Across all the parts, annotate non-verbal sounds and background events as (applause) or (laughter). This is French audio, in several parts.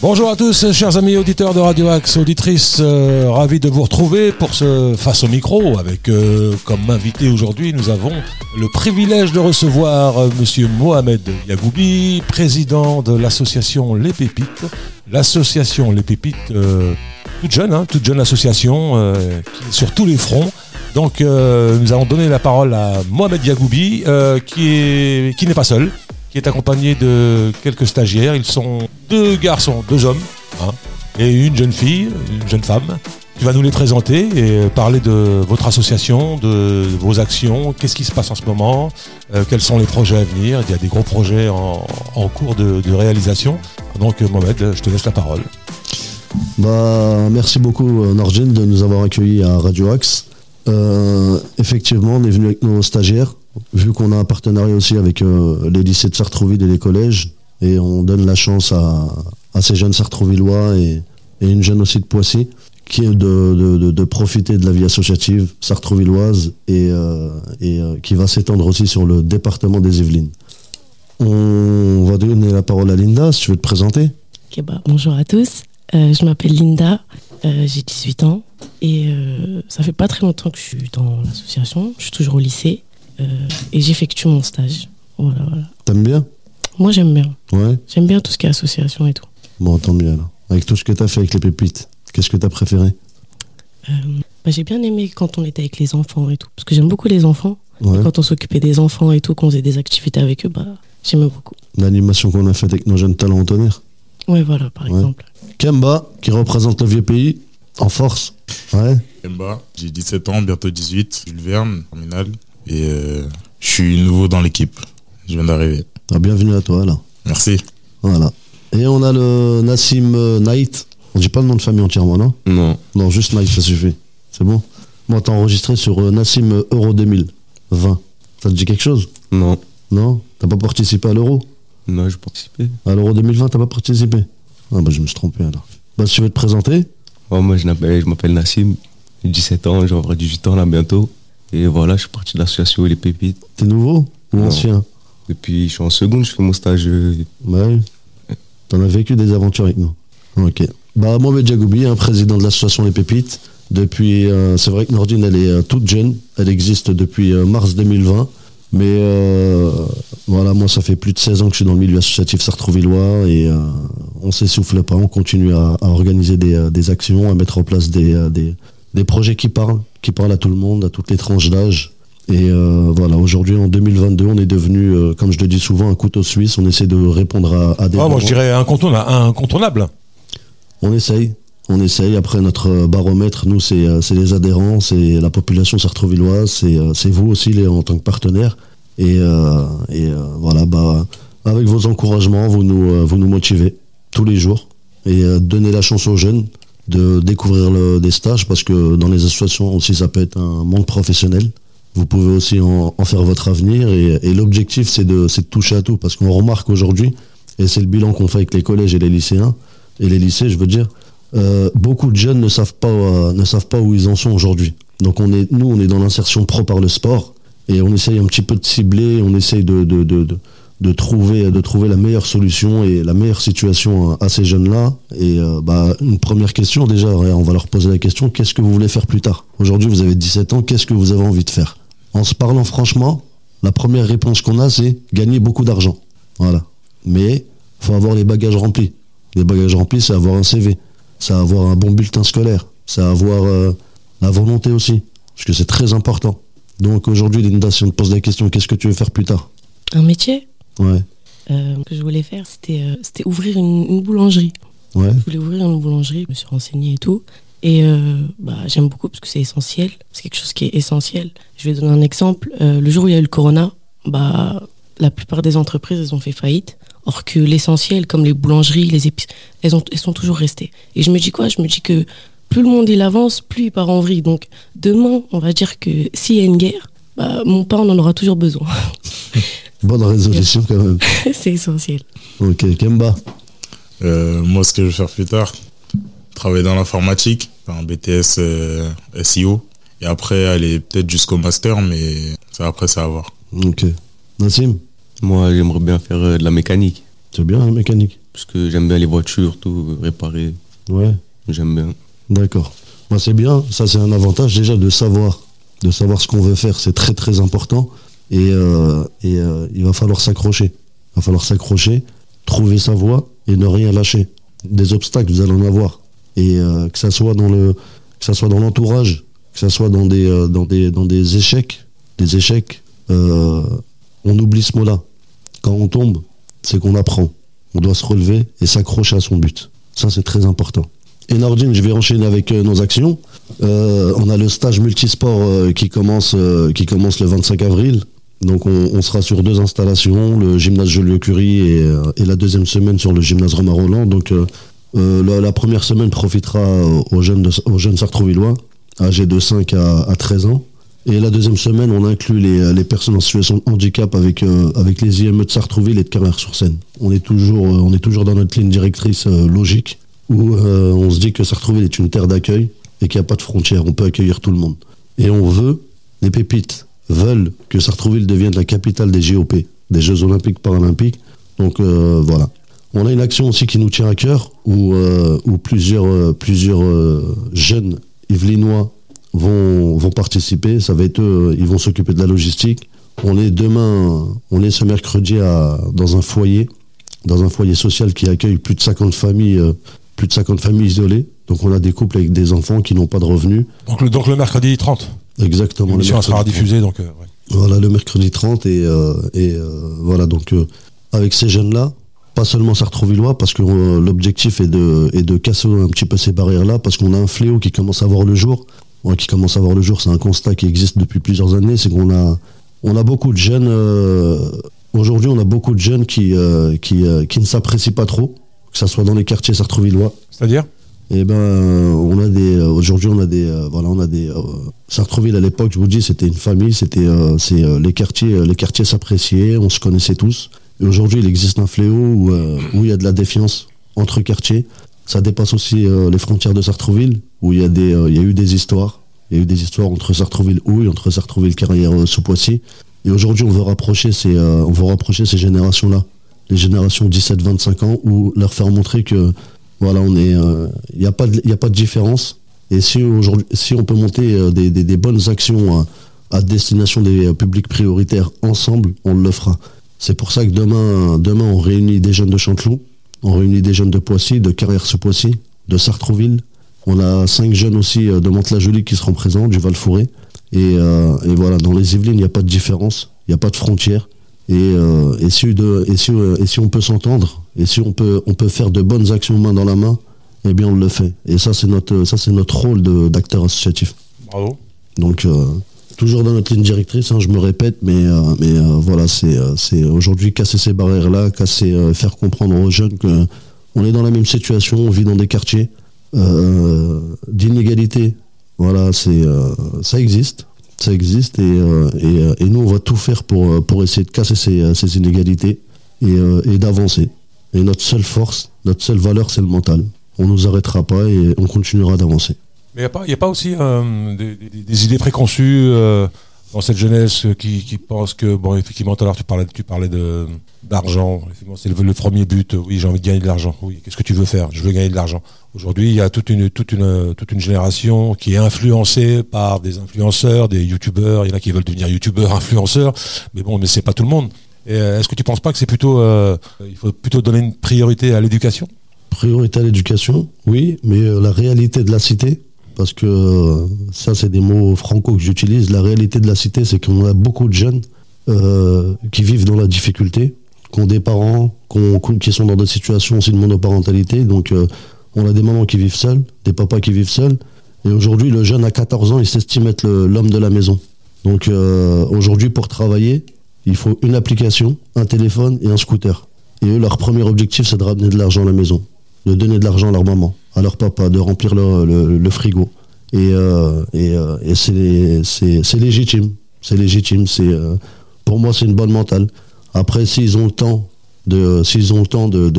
Bonjour à tous, chers amis auditeurs de Radio Axe, auditrices, euh, ravi de vous retrouver pour ce face au micro avec euh, comme invité aujourd'hui, nous avons le privilège de recevoir euh, monsieur Mohamed Yagoubi, président de l'association Les Pépites. L'association Les Pépites euh, toute jeune, hein, toute jeune association qui est sur tous les fronts. Donc nous allons donner la parole à Mohamed Yagoubi qui est qui n'est pas seul, est accompagné de quelques stagiaires. Ils sont deux garçons, deux hommes, hein, et une jeune fille, une jeune femme, qui va nous les présenter et euh, parler de votre association, de vos actions, qu'est-ce qui se passe en ce moment, euh, quels sont les projets à venir. Il y a des gros projets en, cours de, réalisation. Donc euh, Mohamed, je te laisse la parole. Bah, merci beaucoup Nordin de nous avoir accueillis à Radio Axe. Effectivement, on est venu avec nos stagiaires, vu qu'on a un partenariat aussi avec les lycées de Sartrouville et les collèges, et on donne la chance à, ces jeunes Sartrouvillois et, et une jeune aussi de Poissy, qui est de, profiter de la vie associative sartrouvilloise et, euh, et euh, qui va s'étendre aussi sur le département des Yvelines. On va donner la parole à Linda, si tu veux te présenter. Bah, bonjour à tous, Euh, je m'appelle Linda, j'ai 18 ans et ça fait pas très longtemps que je suis dans l'association, je suis toujours au lycée et j'effectue mon stage. Voilà, voilà. T'aimes bien? Moi j'aime bien, Ouais j'aime bien tout ce qui est association et tout. Bon, tant mieux alors. Avec tout ce que tu as fait avec les pépites, qu'est-ce que tu as préféré? Euh, bah, j'ai bien aimé quand on était avec les enfants et tout, parce que j'aime beaucoup les enfants. Ouais. Et quand on s'occupait des enfants et tout, qu'on faisait des activités avec eux, bah, j'aimais beaucoup. L'animation qu'on a faite avec nos jeunes talents au tonnerre. Ouais, voilà, par Ouais. exemple. Kemba, qui représente le vieux pays, en force. Ouais. Kemba, j'ai 17 ans, bientôt 18, Jules Verne, terminal. Et euh, je suis nouveau dans l'équipe. Je viens d'arriver. Ah, bienvenue à toi, là. Merci. Voilà. Et on a le Nassim euh, Knight. On dit pas le nom de famille entièrement, non? Non, Non, juste Knight, ça suffit. C'est bon? Moi, t'as enregistré sur euh, Nassim euh, Euro 2020. Ça te dit quelque chose? Non, Non? T'as pas participé à l'Euro? Non, je participais. À l'Euro 2020, t'as pas participé? Ah, bah, je me suis trompé alors. Bah, si tu veux te présenter Oh, moi, je m'appelle, je m'appelle Nassim, j'ai 17 ans, avoir 18 ans là bientôt. Et voilà, je suis parti de l'association Les Pépites. T'es nouveau? Ou ancien Depuis, je suis en seconde, je fais mon stage. euh, Bah oui. T'en as vécu des aventures avec nous. Ok. Bah, Mohamed Jagoubi, hein, président de l'association Les Pépites. Depuis, euh, c'est vrai que Nordine, elle est euh, toute jeune. Elle existe depuis euh, mars 2020. Mais voilà, moi, ça fait plus de 16 ans que je suis dans le milieu associatif sartrouvillois et on s'essouffle pas. On continue à, à organiser des, des actions, à mettre en place des, des, des projets qui parlent, qui parlent à tout le monde, à toutes les tranches d'âge. Et euh, voilà, aujourd'hui, en 2022, on est devenu, euh, comme je le dis souvent, un couteau suisse. On essaie de répondre à, à des. Ah, moi je dirais incontournable. incontournable. On essaye. On essaye. Après, notre baromètre, nous, c'est euh, les adhérents, c'est la population sartrouvilloise, c'est euh, vous aussi les, en tant que partenaire. Et, euh, et euh, voilà, bah, avec vos encouragements, vous nous, euh, vous nous motivez tous les jours. Et euh, donnez la chance aux jeunes de découvrir des stages, parce que dans les associations aussi, ça peut être un monde professionnel. Vous pouvez aussi en, faire votre avenir. Et, l'objectif, c'est de, de toucher à tout, parce qu'on remarque aujourd'hui, et c'est le bilan qu'on fait avec les collèges et les lycéens, et les lycées, je veux dire, euh, beaucoup de jeunes ne savent pas, euh, ne savent pas où ils en sont aujourd'hui. Donc on est, nous, on est dans l'insertion pro par le sport et on essaye un petit peu de cibler, on essaye de, de trouver, de trouver la meilleure solution et la meilleure situation à, ces jeunes-là. Et euh, bah, une première question déjà, on va leur poser la question qu'est-ce que vous voulez faire plus tard? Aujourd'hui, vous avez 17 ans, qu'est-ce que vous avez envie de faire? En se parlant franchement, la première réponse qu'on a, c'est gagner beaucoup d'argent. Voilà. Mais faut avoir les bagages remplis. Les bagages remplis, c'est avoir un CV, c'est avoir un bon bulletin scolaire, c'est avoir euh, la volonté aussi, parce que c'est très important. Donc aujourd'hui, si on te pose la question, qu'est-ce que tu veux faire plus tard? Un métier? Ouais, euh, que je voulais faire, c'était euh, c'était ouvrir une, une boulangerie. ouais, Je voulais ouvrir une boulangerie, je me suis renseignée et tout. Et euh, bah, j'aime beaucoup parce que c'est essentiel. C'est quelque chose qui est essentiel. Je vais donner un exemple. Euh, le jour où il y a eu le corona, bah, la plupart des entreprises, elles ont fait faillite. Or que l'essentiel, comme les boulangeries, les épices, elles, ont, elles sont toujours restées. Et je me dis quoi? Je me dis que plus le monde il avance, plus il part en vrille. Donc demain, on va dire que s'il y a une guerre, bah, mon pain, on en aura toujours besoin. (laughs) bonne résolution quand même. (laughs) c'est essentiel. Ok, Kemba, Euh, moi, ce que je vais faire plus tard, travailler dans l'informatique, faire un BTS euh, SEO. Et après, aller peut-être jusqu'au master, mais ça, après, ça va voir. ok. Nassim, Moi, j'aimerais bien faire euh, de la mécanique. c'est bien la mécanique. Parce que j'aime bien les voitures, tout, réparer. Ouais, J'aime bien. d'accord. Moi, c'est bien. Ça, c'est un avantage déjà de savoir, de savoir ce qu'on veut faire. C'est très, très important. Et, euh, euh, il va falloir s'accrocher. Il va falloir s'accrocher, trouver sa voie et ne rien lâcher. Des obstacles, vous allez en avoir. Et euh, que ça soit dans le, que ça soit dans l'entourage, que ça soit dans des, dans des, dans des échecs, des échecs, on oublie ce mot-là. Quand on tombe, c'est qu'on apprend. On doit se relever et s'accrocher à son but. Ça, c'est très important. Et Nordine, je vais enchaîner avec nos actions. On a le stage multisport qui, commence, qui commence le 25 avril. Donc on, sera sur deux installations, le gymnase Joliot-Curie et, euh, et la deuxième semaine sur le gymnase Romain Roland. Donc euh, euh, la, première semaine profitera aux jeunes, de- aux Sartrouvillois, âgés de 5 à, à 13 ans. Et la deuxième semaine, on inclut les, personnes en situation de handicap avec, les IME de Sartrouville et de Carrière-sur-Seine. On, est toujours, on est toujours dans notre ligne directrice logique où on se dit que Sartrouville est une terre d'accueil et qu'il n'y a pas de frontières, on peut accueillir tout le monde. Et on veut, les pépites veulent que Sartrouville devienne la capitale des JOP, des Jeux Olympiques Paralympiques. Donc euh, voilà. On a une action aussi qui nous tient à cœur où, euh, où plusieurs, euh, plusieurs jeunes Yvelinois vont, vont participer. Ça va être eux, ils vont s'occuper de la logistique. On est demain, on est ce mercredi à, dans un foyer, dans un foyer social qui accueille plus de 50 familles, plus de 50 familles isolées. Donc on a des couples avec des enfants qui n'ont pas de revenus. Donc le, donc le mercredi 30, Exactement. le l'émission sera mercredi 30. diffusée. Donc, euh, ouais. Voilà, le mercredi 30 et, euh, et euh, voilà, donc avec ces jeunes-là, pas seulement Sartrouvillois, parce que euh, l'objectif est de, est de casser un petit peu ces barrières-là, parce qu'on a un fléau qui commence à voir le jour. Ouais, qui commence à voir le jour, c'est un constat qui existe depuis plusieurs années, c'est qu'on a, on a beaucoup de jeunes, euh, aujourd'hui on a beaucoup de jeunes qui, euh, qui, qui ne s'apprécient pas trop, que ce soit dans les quartiers sartrouvillois, C'est-à-dire? Eh ben, on a des. Aujourd'hui, on a des. voilà, on a des. Sartreville à l'époque, je vous dis, c'était une famille. C'était. euh, euh, les quartiers. euh, les quartiers s'appréciaient. On se connaissait tous. Aujourd'hui, il existe un fléau où il y a de la défiance entre quartiers. Ça dépasse aussi les frontières de Sartreville, où il y a eu des histoires. Il y a eu des histoires entre Sartreville Houille, entre Sartreville Carrière sous Poissy. Et aujourd'hui, on veut rapprocher ces. on ces générations-là, les générations 17-25 ans, où leur faire montrer que voilà, il n'y a pas de différence. Et si aujourd'hui, si on peut monter euh, des, des- bonnes actions à, destination des euh, publics prioritaires ensemble, on le fera. C'est pour ça que demain, demain, on réunit des jeunes de Chanteloup, on réunit des jeunes de Poissy, de Carrière-sous-Poissy, de Sartrouville. On a cinq jeunes aussi euh, de Mantes-la-Jolie qui seront présents, du Val-Fouré. Et, et voilà, dans les Yvelines, il n'y a pas de différence, il n'y a pas de frontières. Et, et, si, de, et, si, et si on peut s'entendre, et si on peut, on peut faire de bonnes actions main dans la main, eh bien on le fait. Et ça, c'est notre, ça, c'est notre rôle de- d'acteur associatif. Bravo. Donc, euh, toujours dans notre ligne directrice, hein, je me répète, mais, euh, mais euh, voilà, c'est, c'est aujourd'hui casser ces barrières-là, casser, faire comprendre aux jeunes que on est dans la même situation, on vit dans des quartiers d'inégalité. Voilà, c'est, ça existe, ça existe, et, et, et nous, on va tout faire pour, pour essayer de casser ces, ces inégalités et, et d'avancer. Et notre seule force, notre seule valeur, c'est le mental. On nous arrêtera pas et on continuera d'avancer. Mais il n'y a, pas- y a pas aussi euh, des, idées préconçues euh, dans cette jeunesse qui, qui pense que, bon, effectivement, tout à l'heure, tu parlais, tu parlais d'argent. Effectivement, c'est le, premier but. Oui, j'ai envie de gagner de l'argent. Oui, qu'est-ce que tu veux faire? Je veux gagner de l'argent. Aujourd'hui, il y a toute une, génération qui est influencée par des influenceurs, des youtubeurs. Il y en a qui veulent devenir youtubeurs, influenceurs. Mais bon, mais c'est pas tout le monde. Euh, est-ce que tu penses pas que c'est plutôt, il faut plutôt donner une priorité à l'éducation? Priorité à l'éducation, oui, mais euh, la réalité de la cité, parce que euh, ça c'est des mots franco que j'utilise, la réalité de la cité c'est qu'on a beaucoup de jeunes euh, qui vivent dans la difficulté, qui ont des parents qui sont dans des situations aussi de monoparentalité, donc on a des mamans qui vivent seules, des papas qui vivent seuls, et aujourd'hui le jeune à 14 ans il s'estime être l'homme de la maison. Donc aujourd'hui pour travailler, il faut une application, un téléphone et un scooter. Et eux, leur premier objectif, c'est de ramener de l'argent à la maison, de donner de l'argent à leur maman, à leur papa, de remplir le, le- le frigo. Et, euh, et, euh, c'est, légitime. C'est légitime. Euh, pour moi, c'est une bonne mentale. Après, s'ils ont le temps de, s'ils ont le temps de,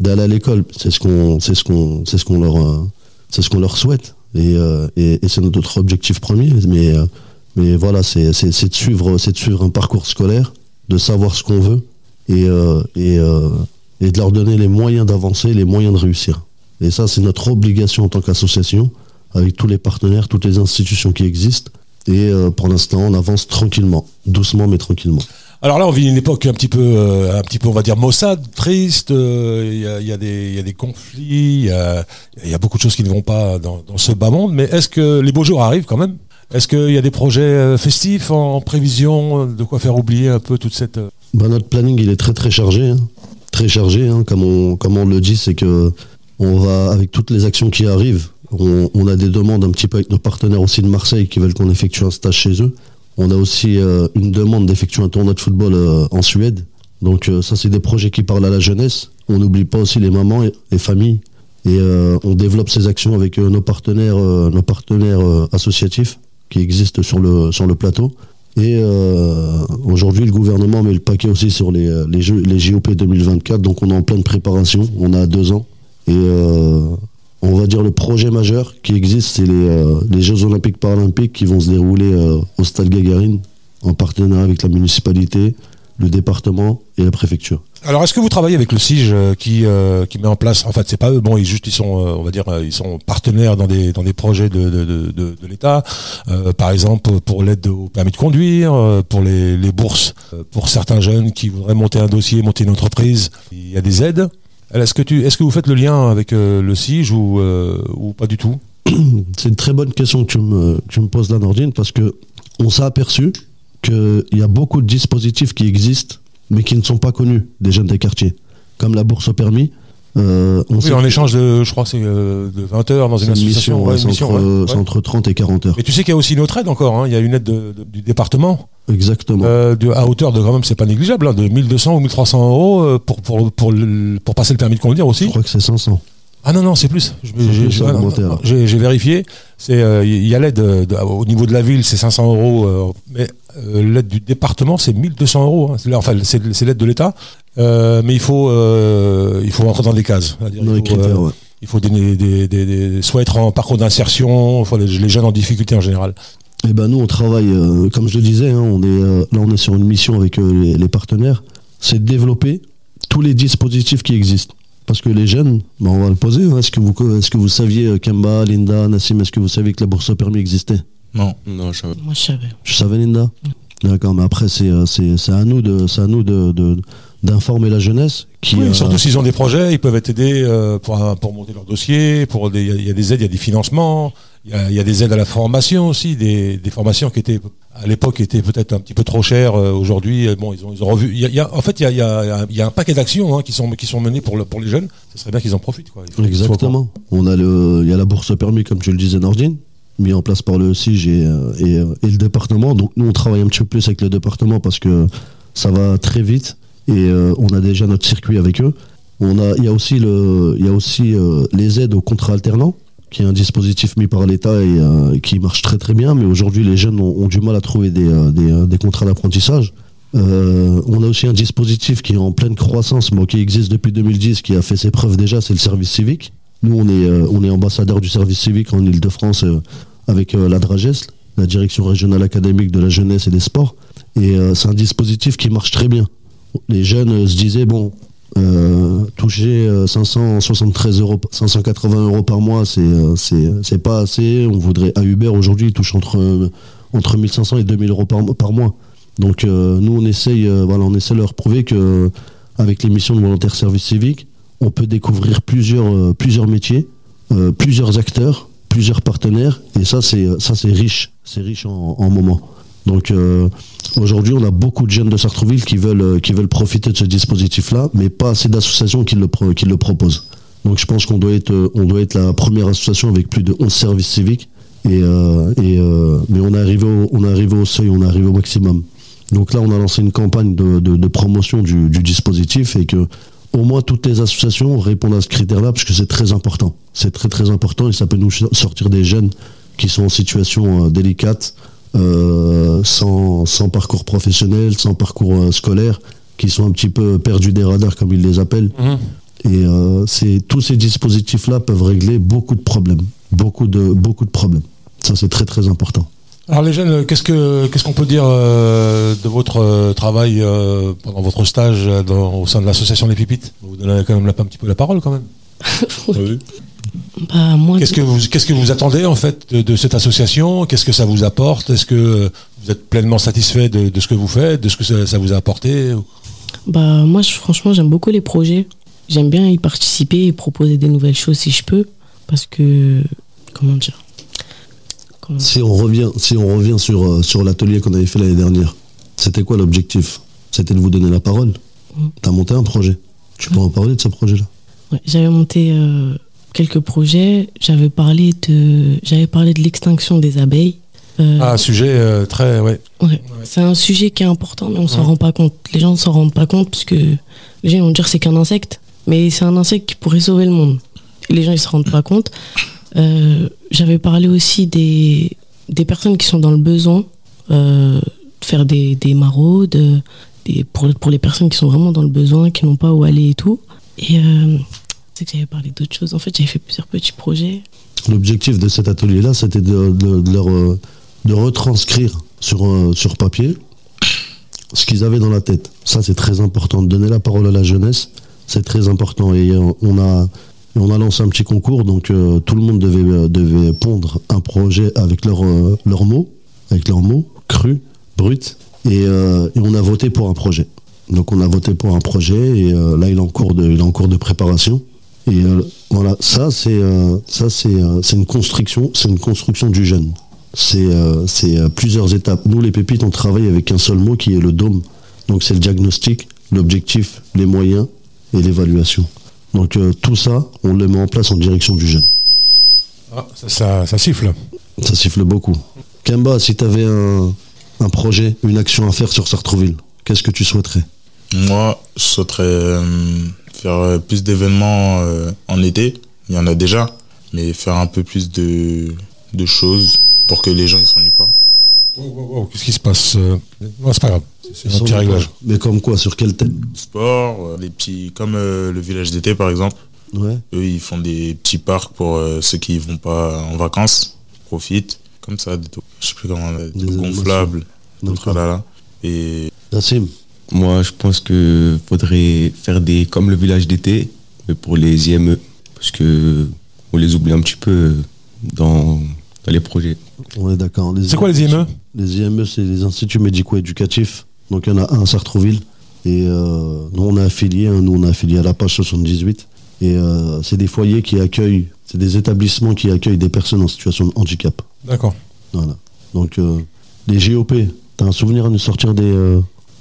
d'aller à l'école, c'est ce qu'on, c'est ce qu'on, c'est ce qu'on leur, c'est ce qu'on leur souhaite. Et, et, c'est notre objectif premier. Mais, mais voilà, c'est, de suivre, c'est de suivre un parcours scolaire, de savoir ce qu'on veut et, et, et de leur donner les moyens d'avancer, les moyens de réussir. Et ça, c'est notre obligation en tant qu'association, avec tous les partenaires, toutes les institutions qui existent. Et euh, pour l'instant, on avance tranquillement, doucement mais tranquillement. Alors là, on vit une époque un petit peu, euh, un petit peu, on va dire maussade, triste. euh, Il y, y a des, il y a des conflits, il y a, il y a beaucoup de choses qui ne vont pas dans, dans ce bas monde. Mais est-ce que les beaux jours arrivent quand même? Est-ce qu'il y a des projets festifs en prévision de quoi faire oublier un peu toute cette Bah, notre planning, il est très très chargé. hein. Très chargé, hein. comme, on, le dit, c'est que on va, avec toutes les actions qui arrivent, on, a des demandes un petit peu avec nos partenaires aussi de Marseille qui veulent qu'on effectue un stage chez eux. On a aussi euh, une demande d'effectuer un tournoi de football euh, en Suède. Donc euh, ça, c'est des projets qui parlent à la jeunesse. On n'oublie pas aussi les mamans et les familles. Et on développe ces actions avec nos partenaires, associatifs qui existent sur le plateau. Et euh, aujourd'hui, le gouvernement met le paquet aussi sur les, euh, les, JOP 2024. Donc on est en pleine préparation. On a deux ans. Et euh, on va dire le projet majeur qui existe, c'est les, les Jeux Olympiques Paralympiques qui vont se dérouler au Stade Gagarine en partenariat avec la municipalité, le département et la préfecture. Alors, est-ce que vous travaillez avec le SIGE euh, qui euh, qui met en place En fait, c'est pas eux. Bon, ils juste ils sont, euh, on va dire, ils sont partenaires dans des dans des projets de de de, l'État. Euh, par exemple, pour l'aide au permis de conduire, pour les les bourses pour certains jeunes qui voudraient monter un dossier, monter une entreprise. Il y a des aides. Est-ce que tu est-ce que vous faites le lien avec euh, le SIGE ou ou pas du tout? (clears throat) C'est une très bonne question que tu me, que tu me poses là, Nordine, parce que on s'est aperçu qu'il y a beaucoup de dispositifs qui existent, mais qui ne sont pas connus des jeunes des quartiers, comme la bourse au permis. Euh, on Oui, sait en échange de, je crois, c'est euh, de 20 heures dans une association. mission, ouais, c'est mission, entre, ouais, c'est ouais. entre 30 et 40 heures. Mais tu sais qu'il y a aussi une autre aide encore. hein. Il y a une aide de- de- du département Exactement. euh, de, à hauteur de quand même, c'est pas négligeable, hein, de 1200 ou 1300 euros pour pour pour, le- pour passer le permis de conduire Je aussi. crois que c'est 500. Ah non non, c'est plus. Je- C'est j'ai- non, non, vérifié. Euh, il y a l'aide euh, de- au niveau de la ville, c'est 500 euros, euh, mais euh, l'aide du département, c'est 1200 euros. hein. C'est Enfin, c'est c'est l'aide de l'État, Euh, mais il faut euh, il faut rentrer dans des cases. C'est-à-dire, Dans il les faut, critères, ouais. il faut des, des, des, des- soit être en parcours d'insertion, les, les jeunes en difficulté en général. Eh ben nous on travaille, euh, comme je le disais, hein, on est euh, là on est sur une mission avec euh, les, les partenaires, c'est de développer tous les dispositifis qui existent. Parce que les jeunes, ben, on va le poser. hein, Est-ce que vous est-ce que vous saviez euh, Kemba, Linda, Nassim, est-ce que vous saviez que la bourse au permis existait? Non. Non, je savais. Moi, je savais. Je savais Linda. D'accord, mais après c'est euh, c'est c'est à nous de c'est à nous de de- d'informer la jeunesse qui Oui, euh, surtout s'ils ont des projets, ils peuvent être aidés euh, pour, pour monter leur dossier. Pour des- il y, a- il y a des aides, il y a des financements, il y a, il y a des aides à la formation aussi, des, des formations qui étaient à l'époque étaient peut-être un petit peu trop chères. euh, Aujourd'hui, euh, bon, ils ont, ils ont revu. Il y a, il y a- en fait, il y a, il y a- il y a un paquet d'actions hein, qui sont qui sont menées pour le, pour les jeunes. Ce serait bien qu'ils en profitent. Quoi. Exactement. On a le, il y a la bourse permis, comme tu le disais, Nordine, mis en place par le SIG et, euh, euh, et le département. Donc nous, on travaille un petit peu plus avec le département parce que ça va très vite et euh, on a déjà notre circuit avec eux. On a, il y a aussi le, il y a aussi les aides au contrat alternant, qui est un dispositif mis par l'État et qui marche très très bien. Mais aujourd'hui, les jeunes ont, du mal à trouver des, des, contrats d'apprentissage. On a aussi un dispositif qui est en pleine croissance, bon, qui existe depuis 2010, qui a fait ses preuves déjà, c'est le service civique. Nous, on est, on est ambassadeur du service civique en Ile-de-France avec euh, la DRAGES, la Direction régionale académique de la jeunesse et des sports. Et euh, c'est un dispositif qui marche très bien. Les jeunes euh, se disaient, bon, toucher euh, 573 euros, 580 euros par mois, c'est pas assez. On voudrait à Uber aujourd'hui, ils touchent entre entre 1500 et 2000 euros par, mois. Donc nous, on essaye, voilà, on essaie de leur prouver que avec les missions de volontaire service civique, on peut découvrir plusieurs plusieurs métiers, plusieurs acteurs, plusieurs partenaires, et ça c'est ça c'est riche, c'est riche en, en moments. Donc euh, aujourd'hui, on a beaucoup de jeunes de Sartrouville qui veulent euh, qui veulent profiter de ce dispositif-là, mais pas assez d'associations qui le qui le proposent. Donc je pense qu'on doit être euh, on doit être la première association avec plus de 11 services civiques. Et, euh, et euh, mais on est arrivé au, on est au seuil, on est arrivé au maximum. Donc là, on a lancé une campagne de, de, de promotion du, du dispositif et que au moins toutes les associations répondent à ce critère-là parce que c'est très important. C'est très très important et ça peut nous sortir des jeunes qui sont en situation euh, délicate, euh, sans, sans parcours professionnel, sans parcours euh, scolaire, qui sont un petit peu perdus des radars comme ils les appellent. Mhm. Et c'est tous ces dispositifs-là peuvent régler beaucoup de problèmes, beaucoup de beaucoup de problèmes. Ça c'est très très important. Alors les jeunes, qu'est-ce que qu'est-ce qu'on peut dire euh, de votre euh, travail euh, pendant votre stage dans- au sein de l'association Les Pipites Vous donnez quand même la- un petit peu la parole quand même. (laughs) Oui. Bah, Qu'est-ce que vous qu'est-ce que vous attendez en fait de, de cette association? Qu'est-ce que ça vous apporte? Est-ce que vous êtes pleinement satisfait de, de ce que vous faites, de ce que ça, ça vous a apporté Bah moi je- franchement j'aime beaucoup les projets. J'aime bien y participer et proposer des nouvelles choses si je peux. Parce que comment dire Si on revient, si on revient sur, euh, sur l'atelier qu'on avait fait l'année dernière, c'était quoi l'objectif? C'était de vous donner la parole? Mm. T'as monté un projet? Tu peux en parler de ce projet-là? Ouais, J'avais monté euh, quelques projets. J'avais parlé de j'avais parlé de l'extinction des abeilles. Euh, Ah, sujet euh, très ouais. ouais. C'est un sujet qui est important mais on s'en Ouais. rend pas compte. Les gens ne s'en rendent pas compte parce que les gens vont dire c'est qu'un insecte. Mais c'est un insecte qui pourrait sauver le monde. Et les gens ils se rendent pas compte. Euh, J'avais parlé aussi des, des personnes qui sont dans le besoin, euh, faire des, des maraudes, des, pour, pour les personnes qui sont vraiment dans le besoin, qui n'ont pas où aller et tout. Et euh, c'est que j'avais parlé d'autres choses. En fait, j'avais fait plusieurs petits projets. L'objectif de cet atelier-là, c'était de, de- leur, euh, de retranscrire sur, sur papier ce qu'ils avaient dans la tête. Ça, c'est très important. Donner la parole à la jeunesse, c'est très important. Et on a, on a lancé un petit concours, donc euh, tout le monde devait, euh, devait pondre un projet avec leurs euh, leurs mots, avec leurs mots, crus, bruts. Et, on a voté pour un projet. Donc on a voté pour un projet et là il est en cours de, préparation. Et voilà, ça c'est une construction, du jeune. C'est c'est plusieurs étapes. Nous les pépites on travaille avec un seul mot qui est le dôme. Donc c'est le diagnostic, l'objectif, les moyens et l'évaluation. Donc euh, tout ça, on le met en place en direction du jeune. Ah, ça, ça, ça siffle. Ça siffle beaucoup. Kemba, si tu avais un, un projet, une action à faire sur Sartrouville, qu'est-ce que tu souhaiterais? Moi, je souhaiterais euh, faire euh, plus d'événements euh, en été. Il y en a déjà, mais faire un peu plus de, de choses pour que les gens ne s'ennuient pas. Wow, wow, wow, Qu'est-ce qui se passe euh? Non, c'est pas grave. C'est un petit réglage. Mais comme quoi Sur quel thème Sport, euh, les petits, comme euh, le village d'été par exemple. Ouais. Eux, ils font des petits parcs pour euh, ceux qui vont pas en vacances, profitent. Comme ça, des trucs, je sais plus comment, des Des gonflables, des là. Et Nassim, Moi, je pense que faudrait faire des comme le village d'été, mais pour les IME, parce que on les oublie un petit peu dans, dans les projets. on est d'accord. C'est quoi les IME Les IME, c'est les instituts médico-éducatifs. Donc il y en a un à Sartrouville. Et euh, nous, on est affilié, hein, nous, on est affilié à la page 78. Et euh, c'est des foyers qui accueillent, c'est des établissements qui accueillent des personnes en situation de handicap. D'accord. Voilà. Donc, euh, les GOP, t'as un souvenir à nous sortir des, euh,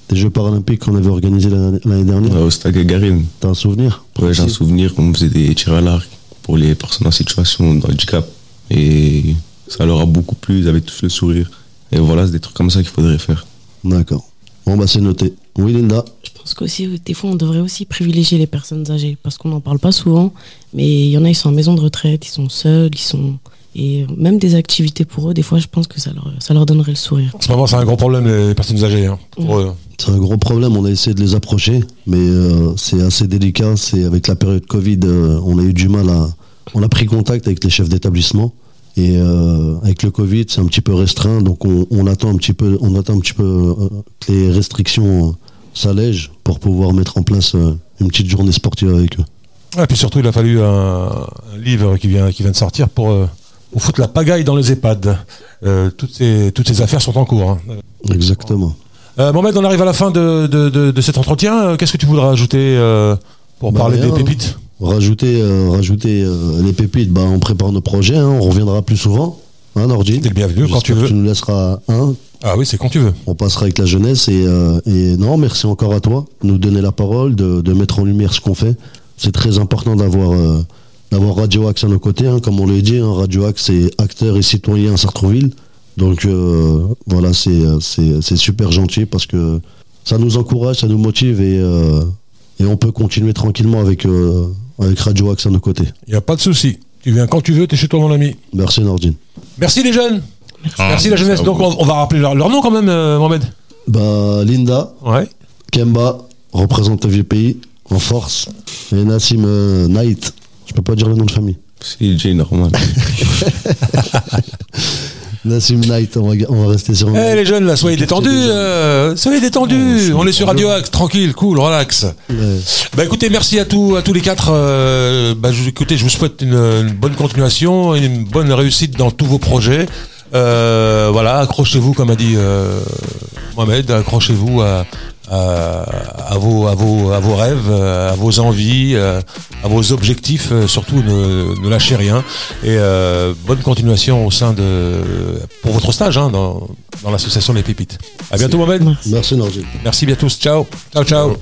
des Jeux paralympiques qu'on avait organisés l'année dernière? Au stade Gagarine, T'as un souvenir? Ouais, j'ai un souvenir qu'on faisait des tirs à l'arc pour les personnes en situation de handicap. Et ça leur a beaucoup plu, ils avaient tous le sourire. Et voilà, c'est des trucs comme ça qu'il faudrait faire. D'accord. Bon, bah, c'est noté. Oui, Linda Je pense qu'aussi, des fois, on devrait aussi privilégier les personnes âgées parce qu'on n'en parle pas souvent. Mais il y en a, ils sont en maison de retraite, ils sont seuls, ils sont. Et même des activités pour eux, des fois, je pense que ça leur, ça leur donnerait le sourire. En ce moment, c'est un gros problème, les personnes âgées. hein, pour eux. C'est un gros problème, on a essayé de les approcher, mais euh, c'est assez délicat. C'est avec la période Covid, euh, on a eu du mal à. On a pris contact avec les chefs d'établissement et euh, avec le Covid, c'est un petit peu restreint, donc on, on attend un petit peu, on attend un petit peu euh, que les restrictions euh, s'allègent pour pouvoir mettre en place une petite journée sportive avec eux. Et puis surtout, il a fallu un, un livre qui vient, qui vient de sortir pour, euh, pour foutre la pagaille dans les EHPAD. Euh, toutes, ces, toutes ces affaires sont en cours. hein. Exactement. Euh, Mohamed, on arrive à la fin de, de, de- de cet entretien. Qu'est-ce que tu voudrais ajouter pour Bah, parler rien. des pépites? Rajouter, euh, rajouter euh, les pépites, bah, on prépare nos projets, hein, on reviendra plus souvent. Hein, T'es le bienvenu quand tu veux. Tu nous laisseras un, Ah oui, c'est quand tu veux. on passera avec la jeunesse et, euh, et non, merci encore à toi de nous donner la parole, de, de mettre en lumière ce qu'on fait. C'est très important d'avoir d'avoir Radio Axe à nos côtés, hein, comme on l'a dit, hein, Radio Axe c'est acteur et citoyen à Sartrouville. Donc voilà, c'est super gentil parce que ça nous encourage, ça nous motive et, et on peut continuer tranquillement avec, avec Radio Axe à nos côtés. Il n'y a pas de souci. Tu viens quand tu veux, tu es chez toi, mon ami. Merci Nordine. Merci les jeunes. Ah, Merci la jeunesse. Donc on, on va rappeler leur, leur nom quand même, euh, Mohamed. Bah, Linda, Ouais. Kemba représente le vieux pays en force. Et Nassim euh, Knight, je peux pas dire le nom de famille. C'est Jay (laughs) normal. Nassim Night, on va, on va rester sur. Eh les jeunes là, soyez détendus, euh, soyez détendus. on est sur Radio Axe, tranquille, cool, relax. Ouais. Bah écoutez, merci à tous, à tous les quatre. euh, bah, je, écoutez, je vous souhaite une, une bonne continuation, une bonne réussite dans tous vos projets. Euh, voilà, accrochez-vous, comme a dit euh, Mohamed, accrochez-vous à, à, à vos, à, vos, à vos rêves, à vos envies, euh, à vos objectifs. euh, Surtout, ne, ne lâchez rien. Et euh, bonne continuation au sein de pour votre stage hein, dans, dans l'association Les Pépites. À bientôt, Mohamed. Merci, Norgé. Merci bien tous. Ciao. Ciao, ciao.